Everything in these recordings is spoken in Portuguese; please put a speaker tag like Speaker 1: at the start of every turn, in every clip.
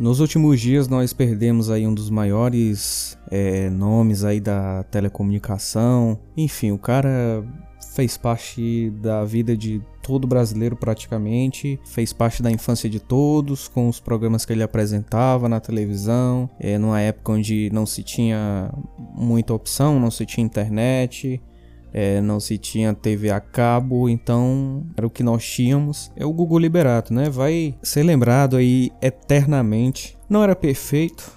Speaker 1: Nos últimos dias nós perdemos aí um dos maiores é, nomes aí da telecomunicação. Enfim, o cara fez parte da vida de todo brasileiro praticamente, fez parte da infância de todos, com os programas que ele apresentava na televisão, é, numa época onde não se tinha muita opção, não se tinha internet, é, não se tinha TV a cabo, então era o que nós tínhamos. É o Gugu Liberato, né? Vai ser lembrado aí eternamente. Não era perfeito,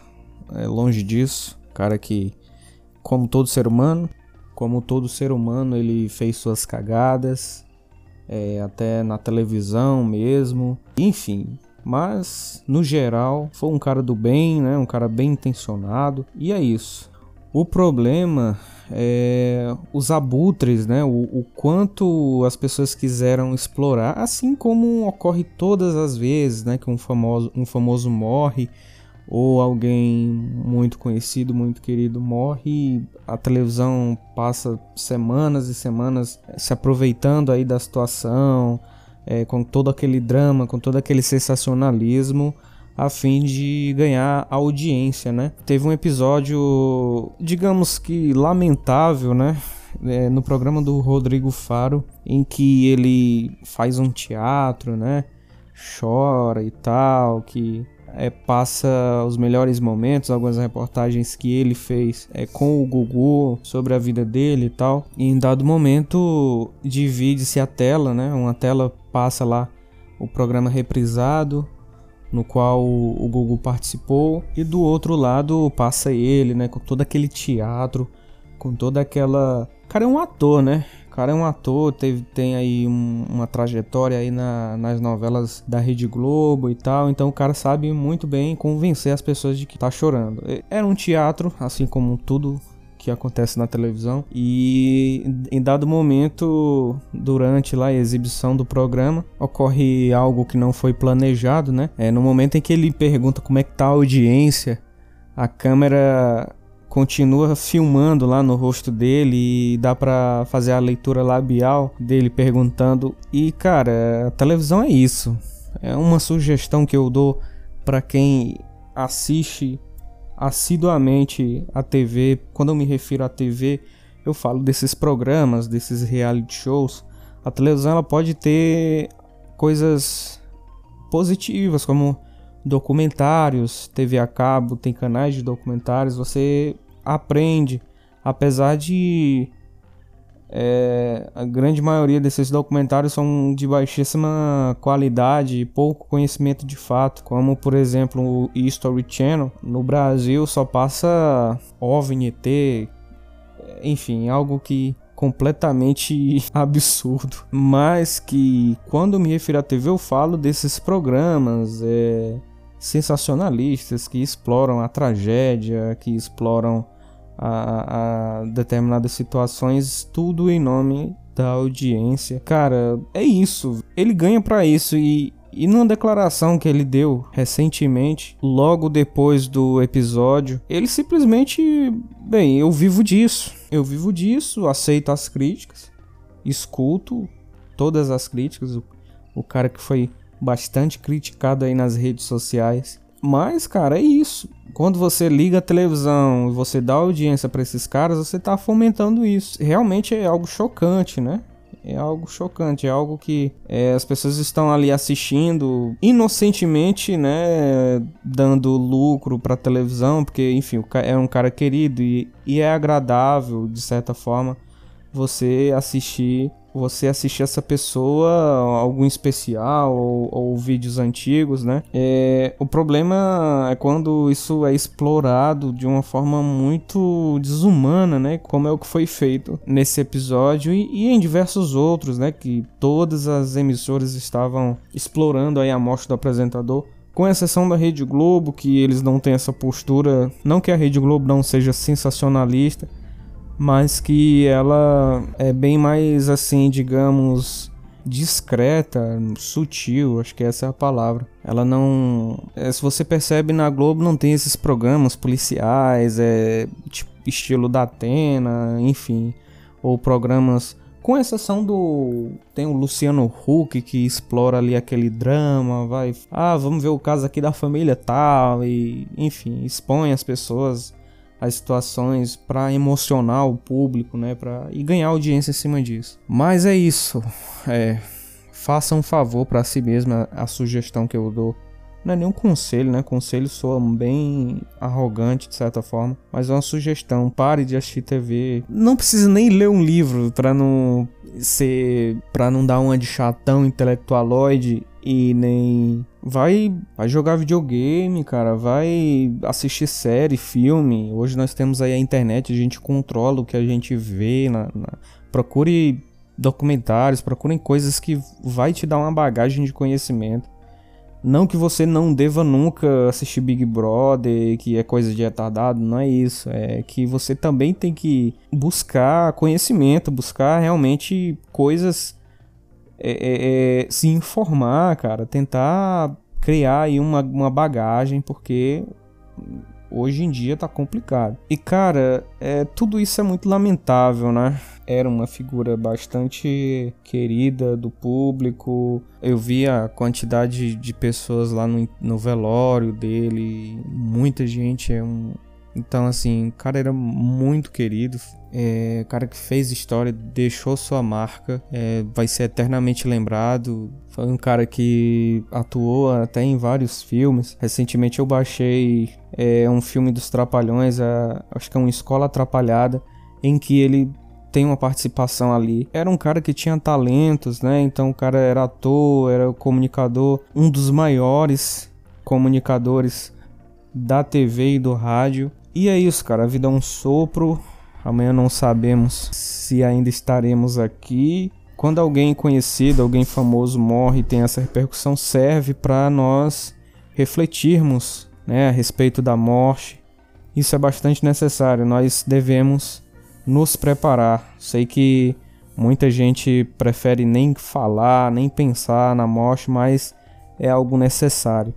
Speaker 1: é longe disso. Cara que, como todo ser humano, como todo ser humano, ele fez suas cagadas, é, até na televisão mesmo, enfim. Mas, no geral, foi um cara do bem, né? Um cara bem intencionado. E é isso. O problema é os abutres, né? O, o, quanto as pessoas quiseram explorar, assim como ocorre todas as vezes, né? Que um famoso, um famoso morre ou alguém muito conhecido, muito querido morre, a televisão passa semanas e semanas se aproveitando aí da situação, é, com todo aquele drama, com todo aquele sensacionalismo a fim de ganhar audiência, né? Teve um episódio, digamos que lamentável, né? É, no programa do Rodrigo Faro, em que ele faz um teatro, né? Chora e tal, que é, passa os melhores momentos, algumas reportagens que ele fez é, com o Gugu sobre a vida dele e tal. E em dado momento divide-se a tela, né? Uma tela passa lá o programa reprisado no qual o Gugu participou, e do outro lado passa ele, né, com todo aquele teatro, com toda aquela. O cara é um ator, né? O cara é um ator, teve, tem aí um, uma trajetória aí na, nas novelas da Rede Globo e tal, então o cara sabe muito bem convencer as pessoas de que tá chorando. Era um teatro, assim como tudo que acontece na televisão. E em dado momento, durante lá a exibição do programa, ocorre algo que não foi planejado, né? É no momento em que ele pergunta como é que tá a audiência, a câmera continua filmando lá no rosto dele e dá para fazer a leitura labial dele perguntando. E cara, a televisão é isso. É uma sugestão que eu dou para quem assiste assiduamente a TV. Quando eu me refiro à TV, eu falo desses programas, desses reality shows. A televisão ela pode ter coisas positivas, como documentários, TV a cabo, tem canais de documentários, você aprende, apesar de é, a grande maioria desses documentários são de baixíssima qualidade e pouco conhecimento de fato, como por exemplo o History Channel. No Brasil só passa OVNI, enfim, algo que completamente absurdo, mas que quando me refiro à TV eu falo desses programas é, sensacionalistas que exploram a tragédia, que exploram a, a determinadas situações, tudo em nome da audiência. Cara, é isso. Ele ganha para isso e e numa declaração que ele deu recentemente, logo depois do episódio, ele simplesmente, bem, eu vivo disso. Eu vivo disso, aceito as críticas, escuto todas as críticas. O, o cara que foi bastante criticado aí nas redes sociais. Mas, cara, é isso. Quando você liga a televisão e você dá audiência para esses caras, você tá fomentando isso. Realmente é algo chocante, né? É algo chocante, é algo que é, as pessoas estão ali assistindo inocentemente, né? Dando lucro pra televisão, porque, enfim, é um cara querido e, e é agradável, de certa forma, você assistir você assistir essa pessoa, algum especial ou, ou vídeos antigos, né? É, o problema é quando isso é explorado de uma forma muito desumana, né? Como é o que foi feito nesse episódio e, e em diversos outros, né? Que todas as emissoras estavam explorando aí a morte do apresentador com exceção da Rede Globo, que eles não têm essa postura, não que a Rede Globo não seja sensacionalista, mas que ela é bem mais assim, digamos, discreta, sutil, acho que essa é a palavra. Ela não, é, se você percebe na Globo não tem esses programas policiais, é tipo estilo da Atena, enfim, ou programas Com exceção do. Tem o Luciano Huck que explora ali aquele drama, vai. Ah, vamos ver o caso aqui da família tal. E, enfim, expõe as pessoas as situações para emocionar o público, né? Pra, e ganhar audiência em cima disso. Mas é isso. É, faça um favor para si mesmo, a, a sugestão que eu dou não é nenhum conselho, né? Conselho soa bem arrogante de certa forma, mas é uma sugestão. Pare de assistir TV. Não precisa nem ler um livro para não ser, para não dar uma de chatão intelectualoide e nem vai, vai jogar videogame, cara, vai assistir série, filme. Hoje nós temos aí a internet, a gente controla o que a gente vê, na, na... procure documentários, procurem coisas que vai te dar uma bagagem de conhecimento. Não que você não deva nunca assistir Big Brother, que é coisa de retardado, não é isso. É que você também tem que buscar conhecimento, buscar realmente coisas. É, é, é, se informar, cara, tentar criar aí uma, uma bagagem, porque hoje em dia tá complicado. E cara, é, tudo isso é muito lamentável, né? Era uma figura bastante querida do público. Eu vi a quantidade de pessoas lá no, no velório dele, muita gente, é um, então, assim, o cara era muito querido. É, cara que fez história, deixou sua marca, é, vai ser eternamente lembrado. Foi um cara que atuou até em vários filmes. Recentemente eu baixei é, um filme dos Trapalhões, a, acho que é uma Escola Atrapalhada, em que ele tem uma participação ali. Era um cara que tinha talentos, né? Então o cara era ator, era comunicador, um dos maiores comunicadores da TV e do rádio. E é isso, cara. A vida é um sopro. Amanhã não sabemos se ainda estaremos aqui. Quando alguém conhecido, alguém famoso morre e tem essa repercussão, serve para nós refletirmos né, a respeito da morte. Isso é bastante necessário. Nós devemos nos preparar. Sei que muita gente prefere nem falar, nem pensar na morte, mas é algo necessário.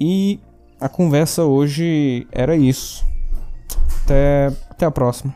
Speaker 1: E a conversa hoje era isso. Até, até a próxima.